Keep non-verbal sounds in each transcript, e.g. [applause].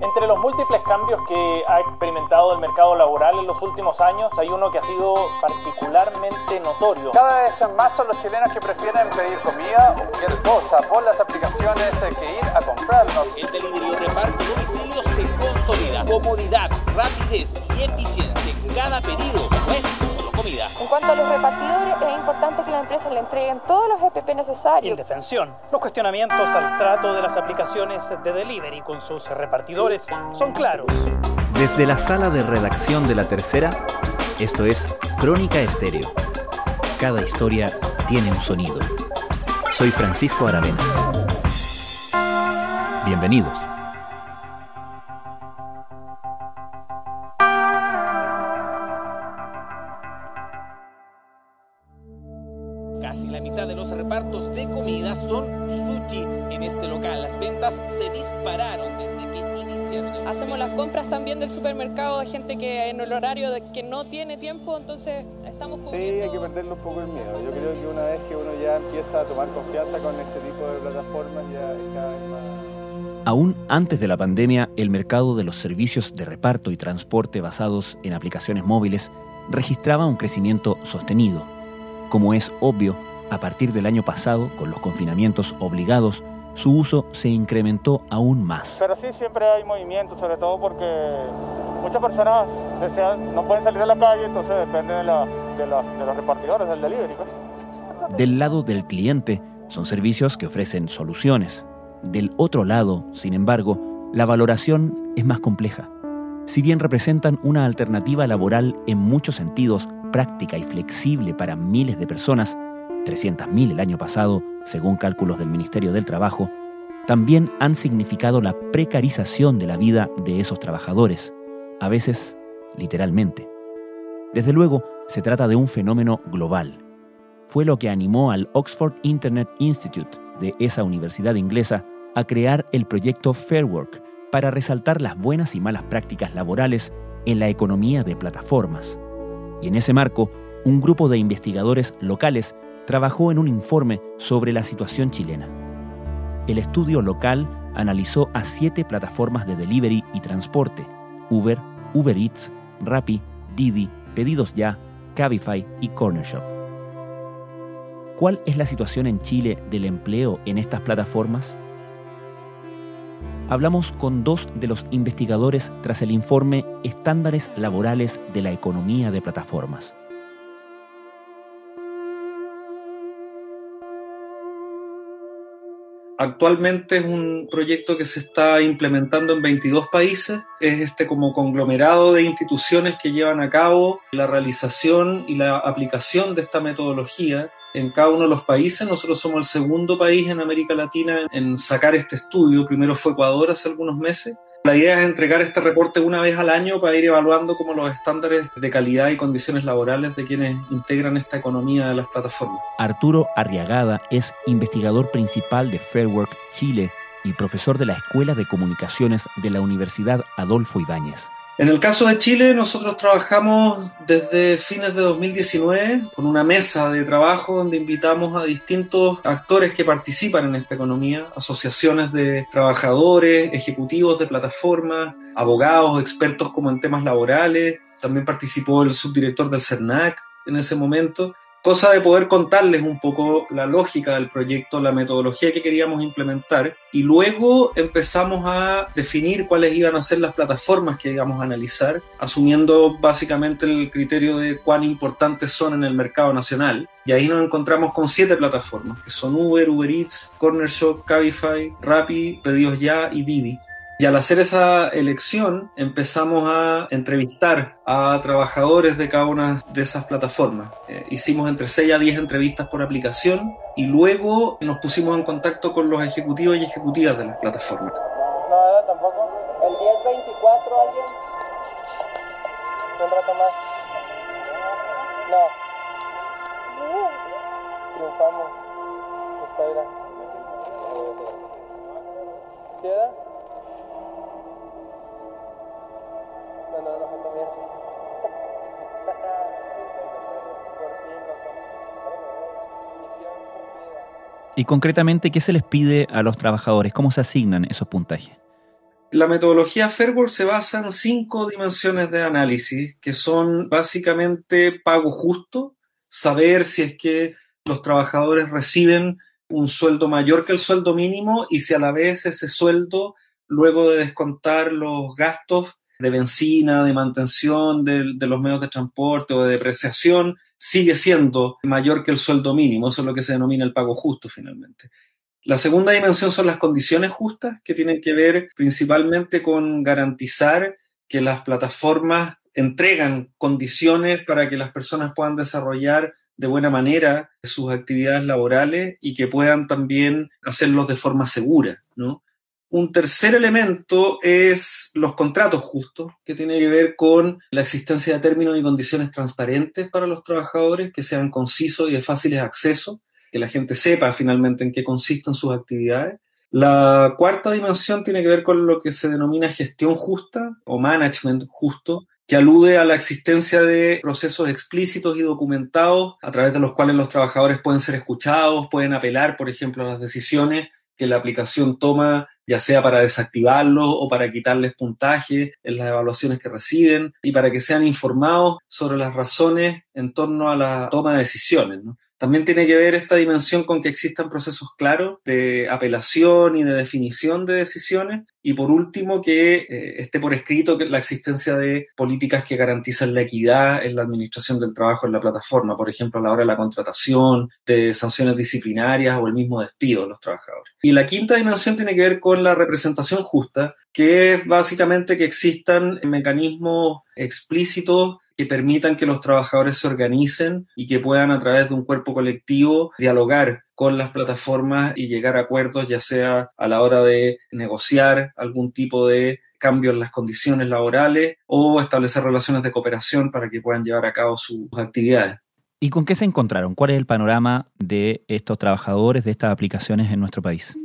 Entre los múltiples cambios que ha experimentado el mercado laboral en los últimos años, hay uno que ha sido particularmente notorio. Cada vez más son los chilenos que prefieren pedir comida o cualquier cosa por las aplicaciones que ir a comprarnos. El delivery reparto domicilio se consolida. Comodidad, rapidez y eficiencia en cada pedido. Es comida. En cuanto a los repartidores, es importante que las empresas le entreguen todos los EPP necesarios. Indefensión. Los cuestionamientos al trato de las aplicaciones de delivery con sus repartidores son claros. Desde la sala de redacción de La Tercera, esto es Crónica Estéreo. Cada historia tiene un sonido. Soy Francisco Aravena. Bienvenidos. Tiempo, entonces estamos Sí, cubriendo. hay que perderle un poco el miedo. Yo creo que una vez que uno ya empieza a tomar confianza con este tipo de plataformas, ya es cada vez más... Aún antes de la pandemia, el mercado de los servicios de reparto y transporte basados en aplicaciones móviles registraba un crecimiento sostenido. Como es obvio, a partir del año pasado, con los confinamientos obligados, su uso se incrementó aún más. Pero sí, siempre hay movimiento, sobre todo porque muchas personas desean, no pueden salir a la calle, entonces dependen de, la- de la- de los repartidores del delivery. pues. Del lado del cliente, son servicios que ofrecen soluciones. Del otro lado, sin embargo, la valoración es más compleja. Si bien representan una alternativa laboral en muchos sentidos práctica y flexible para miles de personas, 300.000 el año pasado, según cálculos del Ministerio del Trabajo, también han significado la precarización de la vida de esos trabajadores, a veces literalmente. Desde luego, se trata de un fenómeno global. Fue lo que animó al Oxford Internet Institute de esa universidad inglesa a crear el proyecto Fair Work para resaltar las buenas y malas prácticas laborales en la economía de plataformas. Y en ese marco, un grupo de investigadores locales trabajó en un informe sobre la situación chilena. El estudio local analizó a siete plataformas de delivery y transporte, Uber, Uber Eats, Rappi, Didi, Pedidos Ya, Cabify y Corner Shop. ¿Cuál es la situación en Chile del empleo en estas plataformas? Hablamos con dos de los investigadores tras el informe Estándares Laborales de la Economía de Plataformas. Actualmente es un proyecto que se está implementando en 22 países. Es este como conglomerado de instituciones que llevan a cabo la realización y la aplicación de esta metodología en cada uno de los países. Nosotros somos el segundo país en América Latina en sacar este estudio. Primero fue Ecuador hace algunos meses. La idea es entregar este reporte una vez al año para ir evaluando como los estándares de calidad y condiciones laborales de quienes integran esta economía de las plataformas. Arturo Arriagada es investigador principal de Fairwork Chile y profesor de la Escuela de Comunicaciones de la Universidad Adolfo Ibáñez. En el caso de Chile, nosotros trabajamos desde fines de 2019 con una mesa de trabajo donde invitamos a distintos actores que participan en esta economía, asociaciones de trabajadores, ejecutivos de plataformas, abogados, expertos como en temas laborales. También participó el subdirector del CERNAC en ese momento. Cosa de poder contarles un poco la lógica del proyecto, la metodología que queríamos implementar y luego empezamos a definir cuáles iban a ser las plataformas que íbamos a analizar, asumiendo básicamente el criterio de cuán importantes son en el mercado nacional. Y ahí nos encontramos con siete plataformas, que son Uber, Uber Eats, Corner Shop, Cabify, Rappi, Pedidos Ya y Didi. Y al hacer esa elección empezamos a entrevistar a trabajadores de cada una de esas plataformas. Eh, hicimos entre 6 a 10 entrevistas por aplicación y luego nos pusimos en contacto con los ejecutivos y ejecutivas de las plataformas. No, ¿verdad? Tampoco. El 1024, ¿alguien? Un rato más. No. Triunfamos. Está. ¿Sí era? Y concretamente, ¿qué se les pide a los trabajadores? ¿Cómo se asignan esos puntajes? La metodología Fairwork se basa en cinco dimensiones de análisis, que son básicamente pago justo, saber si es que los trabajadores reciben un sueldo mayor que el sueldo mínimo y si a la vez ese sueldo, luego de descontar los gastos de benzina, de mantención de, de, los medios de transporte o de depreciación, sigue siendo mayor que el sueldo mínimo. Eso es lo que se denomina el pago justo finalmente. La segunda dimensión son las condiciones justas, que tienen que ver principalmente con garantizar que las plataformas entregan condiciones para que las personas puedan desarrollar de buena manera sus actividades laborales y que puedan también hacerlos de forma segura, ¿no? Un tercer elemento es los contratos justos, que tiene que ver con la existencia de términos y condiciones transparentes para los trabajadores, que sean concisos y de fáciles acceso, que la gente sepa finalmente en qué consisten sus actividades. La cuarta dimensión tiene que ver con lo que se denomina gestión justa o management justo, que alude a la existencia de procesos explícitos y documentados a través de los cuales los trabajadores pueden ser escuchados, pueden apelar, por ejemplo, a las decisiones que la aplicación toma, ya sea para desactivarlos o para quitarles puntaje en las evaluaciones que reciben y para que sean informados sobre las razones en torno a la toma de decisiones. También tiene que ver esta dimensión con que existan procesos claros de apelación y de definición de decisiones. Y por último, que eh, esté por escrito la existencia de políticas que garantizan la equidad en la administración del trabajo en la plataforma, por ejemplo, a la hora de la contratación, de sanciones disciplinarias o el mismo despido de los trabajadores. Y la quinta dimensión tiene que ver con la representación justa, que es básicamente que existan mecanismos explícitos que permitan que los trabajadores se organicen y que puedan a través de un cuerpo colectivo dialogar con las plataformas y llegar a acuerdos, ya sea a la hora de negociar algún tipo de cambio en las condiciones laborales o establecer relaciones de cooperación para que puedan llevar a cabo sus actividades. ¿Y con qué se encontraron? ¿Cuál es el panorama de estos trabajadores, de estas aplicaciones en nuestro país?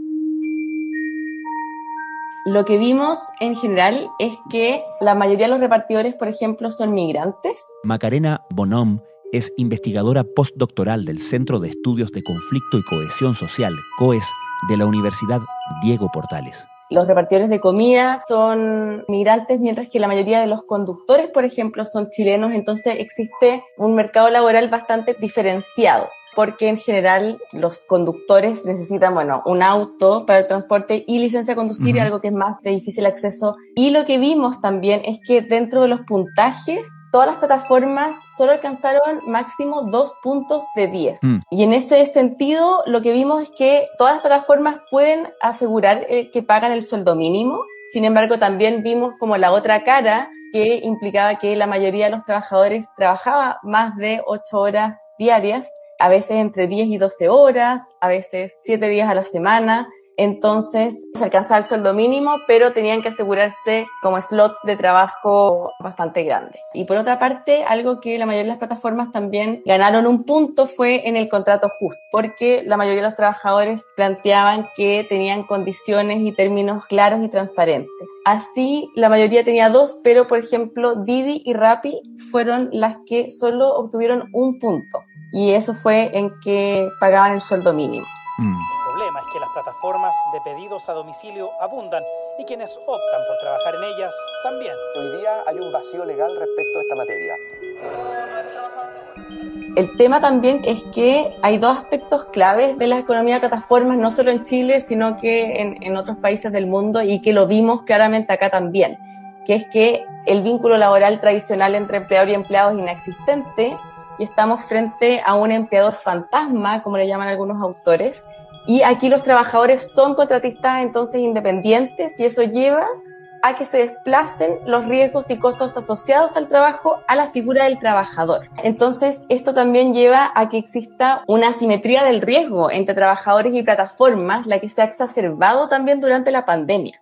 Lo que vimos en general es que la mayoría de los repartidores, por ejemplo, son migrantes. Macarena Bonom es investigadora postdoctoral del Centro de Estudios de Conflicto y Cohesión Social, COES, de la Universidad Diego Portales. Los repartidores de comida son migrantes, mientras que la mayoría de los conductores, por ejemplo, son chilenos. Entonces existe un mercado laboral bastante diferenciado porque en general los conductores necesitan, bueno, un auto para el transporte y licencia de conducir, algo que es más de difícil acceso. Y lo que vimos también es que dentro de los puntajes, todas las plataformas solo alcanzaron máximo dos puntos de 10. Mm. Y en ese sentido, lo que vimos es que todas las plataformas pueden asegurar eh, que pagan el sueldo mínimo. Sin embargo, también vimos como la otra cara que implicaba que la mayoría de los trabajadores trabajaba más de ocho horas diarias a veces entre 10 y 12 horas, a veces 7 días a la semana. Entonces se alcanzaba el sueldo mínimo, pero tenían que asegurarse como slots de trabajo bastante grandes. Y por otra parte, algo que la mayoría de las plataformas también ganaron un punto fue en el contrato justo, porque la mayoría de los trabajadores planteaban que tenían condiciones y términos claros y transparentes. Así, la mayoría tenía dos, pero por ejemplo, Didi y Rappi fueron las que solo obtuvieron un punto y eso fue en que pagaban el sueldo mínimo. Mm. El problema es que las plataformas de pedidos a domicilio abundan y quienes optan por trabajar en ellas también. Hoy día hay un vacío legal respecto a esta materia. El tema también es que hay dos aspectos claves de la economía de plataformas, no solo en Chile, sino que en, en otros países del mundo y que lo vimos claramente acá también, que es que el vínculo laboral tradicional entre empleador y empleado es inexistente y estamos frente a un empleador fantasma, como le llaman algunos autores. Y aquí los trabajadores son contratistas entonces independientes y eso lleva a que se desplacen los riesgos y costos asociados al trabajo a la figura del trabajador. Entonces, esto también lleva a que exista una asimetría del riesgo entre trabajadores y plataformas, la que se ha exacerbado también durante la pandemia.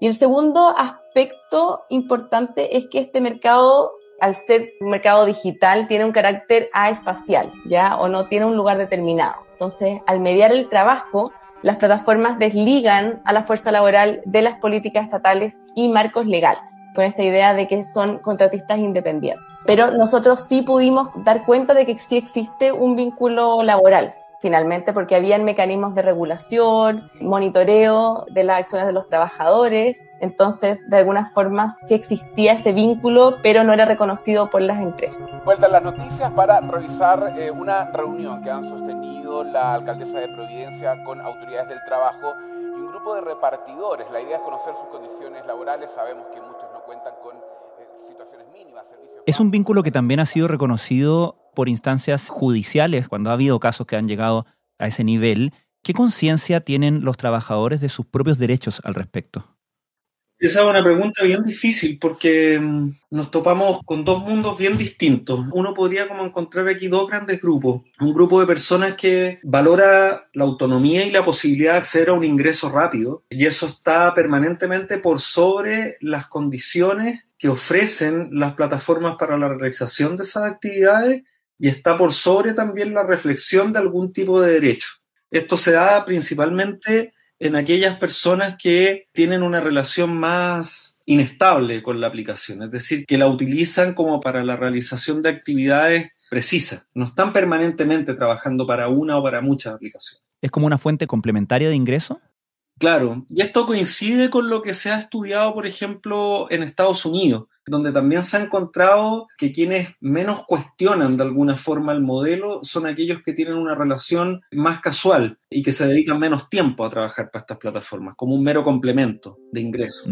Y el segundo aspecto importante es que este mercado al ser un mercado digital, tiene un carácter aespacial, ¿ya? O no tiene un lugar determinado. Entonces, al mediar el trabajo, las plataformas desligan a la fuerza laboral de las políticas estatales y marcos legales, con esta idea de que son contratistas independientes. Pero nosotros sí pudimos dar cuenta de que sí existe un vínculo laboral finalmente, porque habían mecanismos de regulación, monitoreo de las acciones de los trabajadores, entonces de alguna forma sí existía ese vínculo, pero no era reconocido por las empresas. Vuelta a las noticias para revisar eh, una reunión que han sostenido la alcaldesa de Providencia con autoridades del trabajo y un grupo de repartidores. La idea es conocer sus condiciones laborales, sabemos que muchos no cuentan con eh, situaciones mínimas. Servicios es un vínculo que también ha sido reconocido por instancias judiciales, cuando ha habido casos que han llegado a ese nivel, ¿qué conciencia tienen los trabajadores de sus propios derechos al respecto? Esa es una pregunta bien difícil porque mm, nos topamos con dos mundos bien distintos. Uno podría como encontrar aquí dos grandes grupos. Un grupo de personas que valora la autonomía y la posibilidad de acceder a un ingreso rápido y eso está permanentemente por sobre las condiciones que ofrecen las plataformas para la realización de esas actividades y está por sobre también la reflexión de algún tipo de derecho. Esto se da principalmente en aquellas personas que tienen una relación más inestable con la aplicación, es decir, que la utilizan como para la realización de actividades precisas, no están permanentemente trabajando para una o para muchas aplicaciones. ¿Es como una fuente complementaria de ingreso? Claro, y esto coincide con lo que se ha estudiado, por ejemplo, en Estados Unidos, donde también se ha encontrado que quienes menos cuestionan de alguna forma el modelo son aquellos que tienen una relación más casual y que se dedican menos tiempo a trabajar para estas plataformas, como un mero complemento de ingresos.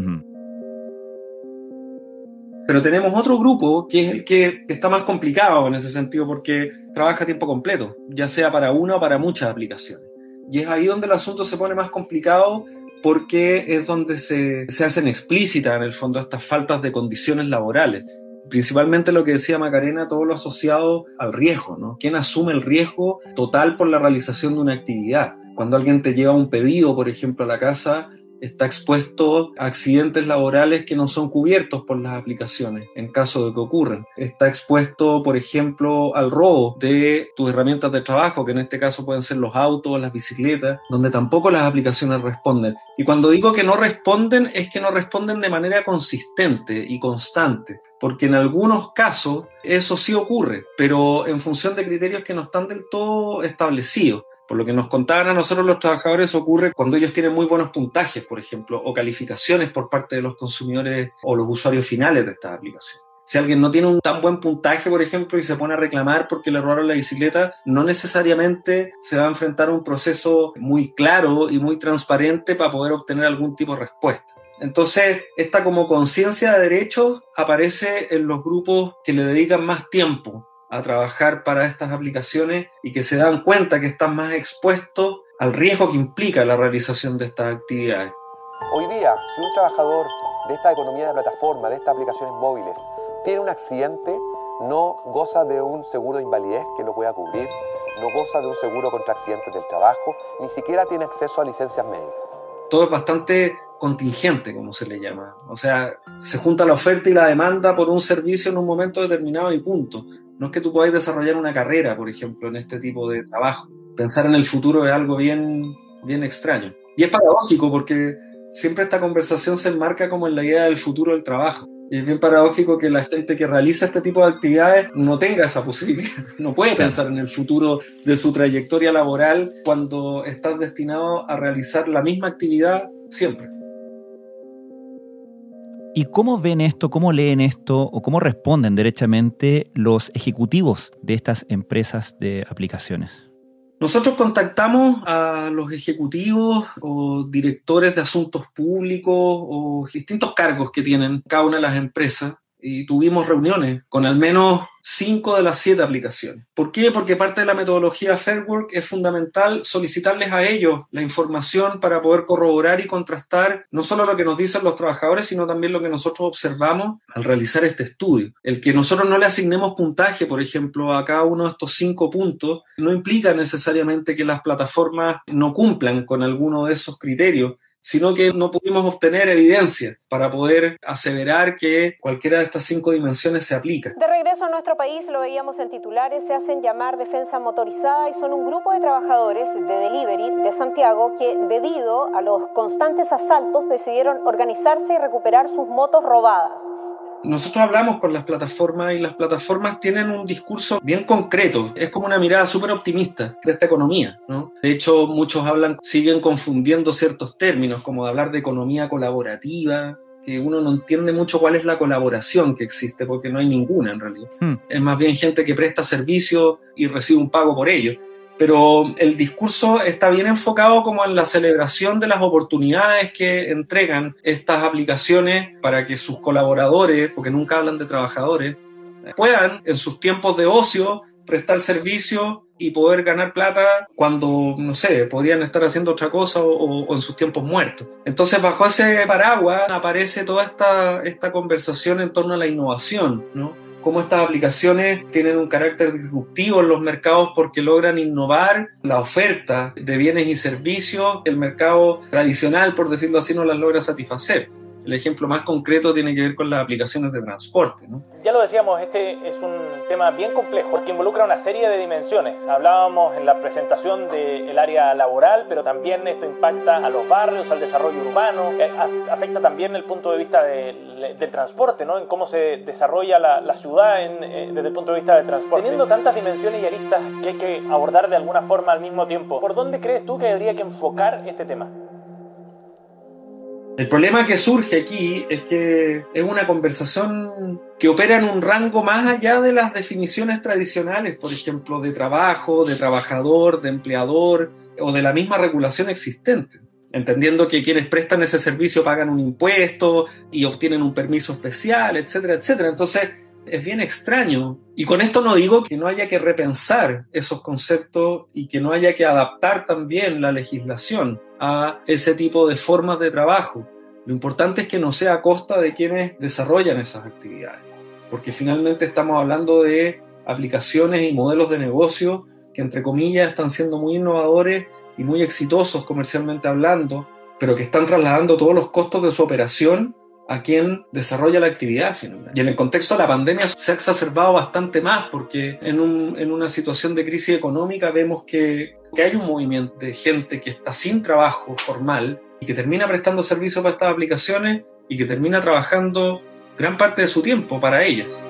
Pero tenemos otro grupo que es el que, que, está más complicado en ese sentido porque trabaja a tiempo completo, ya sea para una o para muchas aplicaciones. Y es ahí donde el asunto se pone más complicado porque es donde se, se hacen explícitas en el fondo estas faltas de condiciones laborales. Principalmente lo que decía Macarena, todo lo asociado al riesgo, ¿no? ¿Quién asume el riesgo total por la realización de una actividad? Cuando alguien te lleva un pedido, por ejemplo, a la casa, está expuesto a accidentes laborales que no son cubiertos por las aplicaciones en caso de que ocurran. Está expuesto, por ejemplo, al robo de tus herramientas de trabajo, que en este caso pueden ser los autos, las bicicletas, donde tampoco las aplicaciones responden. Y cuando digo que no responden, es que no responden de manera consistente y constante porque en algunos casos eso sí ocurre, pero en función de criterios que no están del todo establecidos. Por lo que nos contaban a nosotros los trabajadores ocurre cuando ellos tienen muy buenos puntajes, por ejemplo, o calificaciones por parte de los consumidores o los usuarios finales de esta aplicación. Si alguien no tiene un tan buen puntaje, por ejemplo, y se pone a reclamar porque le robaron la bicicleta, no necesariamente se va a enfrentar a un proceso muy claro y muy transparente para poder obtener algún tipo de respuesta. Entonces, esta como conciencia de derechos aparece en los grupos que le dedican más tiempo a trabajar para estas aplicaciones y que se dan cuenta que están más expuestos al riesgo que implica la realización de estas actividades. Hoy día, si un trabajador de esta economía de plataforma, de estas aplicaciones móviles, tiene un accidente, no goza de un seguro de invalidez que lo pueda cubrir, no goza de un seguro contra accidentes del trabajo, ni siquiera tiene acceso a licencias médicas. Todo es bastante contingente, como se le llama. O sea, se junta la oferta y la demanda por un servicio en un momento determinado y punto. No es que tú podáis desarrollar una carrera, por ejemplo, en este tipo de trabajo. Pensar en el futuro es algo bien, bien extraño. Y es paradójico porque siempre esta conversación se enmarca como en la idea del futuro del trabajo. Y es bien paradójico que la gente que realiza este tipo de actividades no tenga esa posibilidad. [laughs] No puede pensar en el futuro de su trayectoria laboral cuando estás destinado a realizar la misma actividad siempre. ¿Y cómo ven esto, cómo leen esto o cómo responden derechamente los ejecutivos de estas empresas de aplicaciones? Nosotros contactamos a los ejecutivos o directores de asuntos públicos o distintos cargos que tienen cada una de las empresas y tuvimos reuniones con al menos cinco de las siete aplicaciones. ¿Por qué? Porque parte de la metodología Fairwork es fundamental solicitarles a ellos la información para poder corroborar y contrastar no solo lo que nos dicen los trabajadores, sino también lo que nosotros observamos al realizar este estudio. El que nosotros no le asignemos puntaje, por ejemplo, a cada uno de estos cinco puntos, no implica necesariamente que las plataformas no cumplan con alguno de esos criterios sino que no pudimos obtener evidencia para poder aseverar que cualquiera de estas cinco dimensiones se aplica. De regreso a nuestro país, lo veíamos en titulares, se hacen llamar defensa motorizada y son un grupo de trabajadores de delivery de Santiago que debido a los constantes asaltos decidieron organizarse y recuperar sus motos robadas. Nosotros hablamos con las plataformas y las plataformas tienen un discurso bien concreto, es como una mirada súper optimista de esta economía. ¿no? De hecho, muchos hablan, siguen confundiendo ciertos términos, como de hablar de economía colaborativa, que uno no entiende mucho cuál es la colaboración que existe, porque no hay ninguna en realidad. Hmm. Es más bien gente que presta servicios y recibe un pago por ello. Pero el discurso está bien enfocado como en la celebración de las oportunidades que entregan estas aplicaciones para que sus colaboradores, porque nunca hablan de trabajadores, puedan en sus tiempos de ocio prestar servicios y poder ganar plata cuando, no sé, podrían estar haciendo otra cosa o, o en sus tiempos muertos. Entonces, bajo ese paraguas aparece toda esta, esta conversación en torno a la innovación, ¿no? Cómo estas aplicaciones tienen un carácter disruptivo en los mercados porque logran innovar la oferta de bienes y servicios que el mercado tradicional, por decirlo así, no las logra satisfacer. El ejemplo más concreto tiene que ver con las aplicaciones de transporte. ¿no? Ya lo decíamos, este es un tema bien complejo porque involucra una serie de dimensiones. Hablábamos en la presentación del área laboral, pero también esto impacta a los barrios, al desarrollo urbano, eh, afecta también el punto de vista de, del transporte, ¿no? en cómo se desarrolla la, la ciudad en, eh, desde el punto de vista del transporte. Teniendo tantas dimensiones y aristas que hay que abordar de alguna forma al mismo tiempo, ¿por dónde crees tú que habría que enfocar este tema? El problema que surge aquí es que es una conversación que opera en un rango más allá de las definiciones tradicionales, por ejemplo, de trabajo, de trabajador, de empleador o de la misma regulación existente. Entendiendo que quienes prestan ese servicio pagan un impuesto y obtienen un permiso especial, etcétera, etcétera. Entonces, es bien extraño. Y con esto no digo que no haya que repensar esos conceptos y que no haya que adaptar también la legislación a ese tipo de formas de trabajo. Lo importante es que no sea a costa de quienes desarrollan esas actividades, porque finalmente estamos hablando de aplicaciones y modelos de negocio que entre comillas están siendo muy innovadores y muy exitosos comercialmente hablando, pero que están trasladando todos los costos de su operación a quien desarrolla la actividad. Y en el contexto de la pandemia se ha exacerbado bastante más porque en, un, en una situación de crisis económica vemos que, que, hay un movimiento de gente que está sin trabajo formal y que termina prestando servicios para estas aplicaciones y que termina trabajando gran parte de su tiempo para ellas.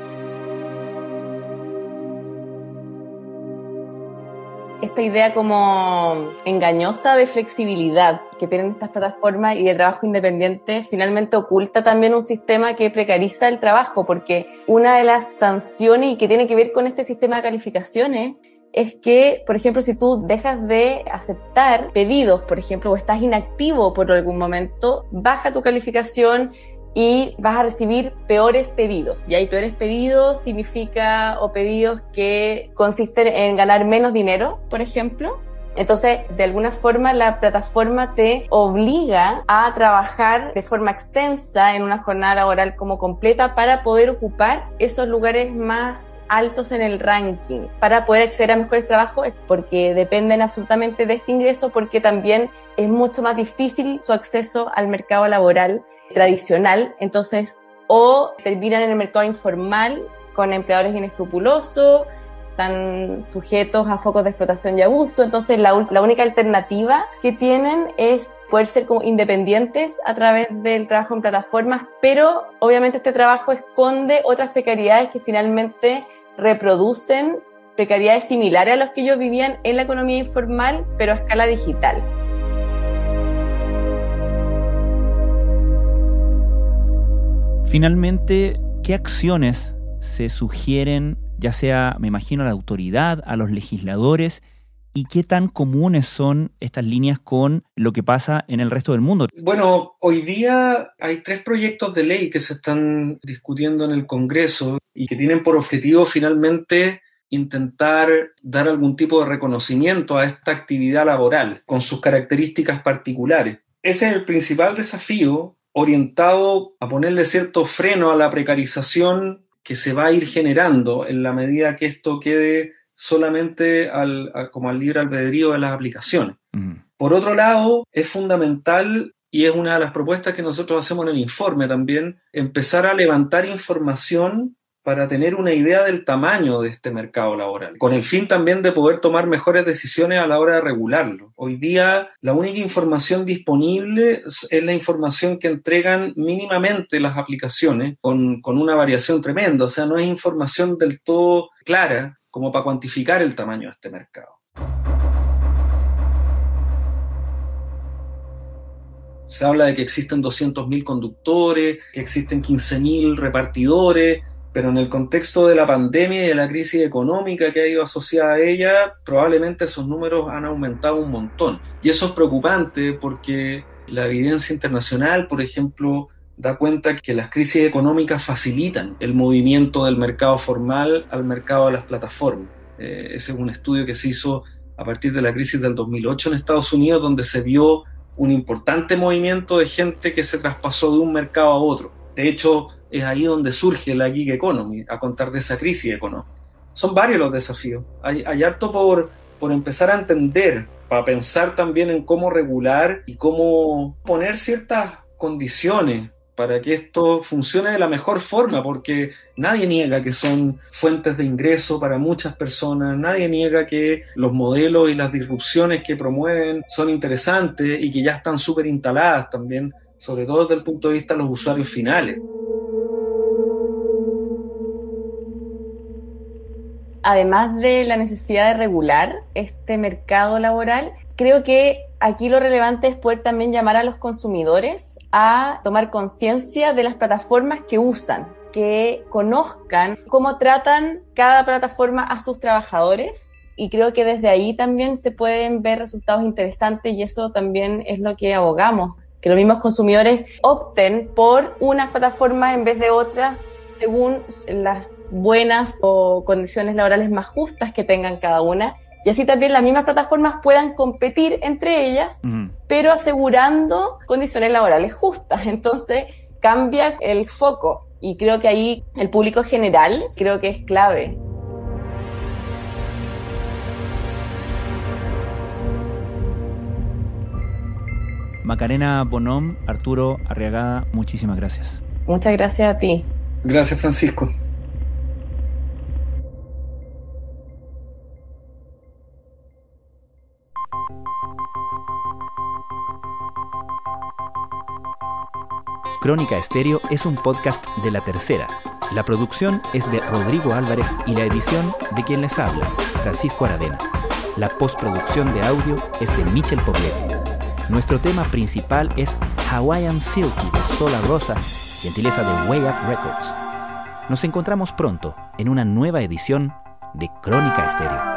Esta idea como engañosa de flexibilidad que tienen estas plataformas y de trabajo independiente finalmente oculta también un sistema que precariza el trabajo, porque una de las sanciones y que tiene que ver con este sistema de calificaciones es que, por ejemplo, si tú dejas de aceptar pedidos, por ejemplo, o estás inactivo por algún momento, baja tu calificación y vas a recibir peores pedidos. Y hay peores pedidos significa o pedidos que consisten en ganar menos dinero, por ejemplo. Entonces, de alguna forma, la plataforma te obliga a trabajar de forma extensa en una jornada laboral como completa para poder ocupar esos lugares más altos en el ranking, para poder acceder a mejores trabajos, porque dependen absolutamente de este ingreso, porque también es mucho más difícil su acceso al mercado laboral tradicional, entonces o terminan en el mercado informal con empleadores inescrupulosos, están sujetos a focos de explotación y abuso, entonces la, la, única alternativa que tienen es poder ser como independientes a través del trabajo en plataformas, pero obviamente este trabajo esconde otras precariedades que finalmente reproducen precariedades similares a los que ellos vivían en la economía informal, pero a escala digital. Finalmente, ¿qué acciones se sugieren, ya sea, me imagino, a la autoridad, a los legisladores, y qué tan comunes son estas líneas con lo que pasa en el resto del mundo? Bueno, hoy día hay tres proyectos de ley que se están discutiendo en el Congreso y que tienen por objetivo finalmente intentar dar algún tipo de reconocimiento a esta actividad laboral con sus características particulares. Ese es el principal desafío orientado a ponerle cierto freno a la precarización que se va a ir generando en la medida que esto quede solamente al, a, como al libre albedrío de las aplicaciones. Uh-huh. Por otro lado, es fundamental, y es una de las propuestas que nosotros hacemos en el informe también, empezar a levantar información para tener una idea del tamaño de este mercado laboral, con el fin también de poder tomar mejores decisiones a la hora de regularlo. Hoy día la única información disponible es la información que entregan mínimamente las aplicaciones, con, con una variación tremenda, o sea, no es información del todo clara como para cuantificar el tamaño de este mercado. Se habla de que existen 200.000 conductores, que existen 15.000 repartidores, pero en el contexto de la pandemia y de la crisis económica que ha ido asociada a ella, probablemente esos números han aumentado un montón. Y eso es preocupante porque la evidencia internacional, por ejemplo, da cuenta que las crisis económicas facilitan el movimiento del mercado formal al mercado de las plataformas. Eh, ese es un estudio que se hizo a partir de la crisis del 2008 en Estados Unidos, donde se vio un importante movimiento de gente que se traspasó de un mercado a otro. De hecho, es ahí donde surge la gig economy, a contar de esa crisis económica. Son varios los desafíos. Hay, harto por, por empezar a entender, para pensar también en cómo regular y cómo poner ciertas condiciones para que esto funcione de la mejor forma, porque nadie niega que son fuentes de ingreso para muchas personas, nadie niega que los modelos y las disrupciones que promueven son interesantes y que ya están súper instaladas también, sobre todo desde el punto de vista de los usuarios finales. Además de la necesidad de regular este mercado laboral, creo que aquí lo relevante es poder también llamar a los consumidores a tomar conciencia de las plataformas que usan, que conozcan cómo tratan cada plataforma a sus trabajadores y creo que desde ahí también se pueden ver resultados interesantes y eso también es lo que abogamos, que los mismos consumidores opten por unas plataformas en vez de otras según las buenas o condiciones laborales más justas que tengan cada una. Y así también las mismas plataformas puedan competir entre ellas, pero asegurando condiciones laborales justas. [laughs] Entonces cambia el foco y creo que ahí el público general creo que es clave. Macarena Bonom, Arturo Arriagada, muchísimas gracias. Muchas gracias a ti. Gracias, Francisco. Crónica Estéreo es un podcast de La Tercera. La producción es de Rodrigo Álvarez y la edición de quien les habla, Francisco Aravena. La postproducción de audio es de Michel Pobletti. Nuestro tema principal es Hawaiian Silky de Sola Rosa gentileza de Way Up Records. Nos encontramos pronto en una nueva edición de Crónica Estéreo.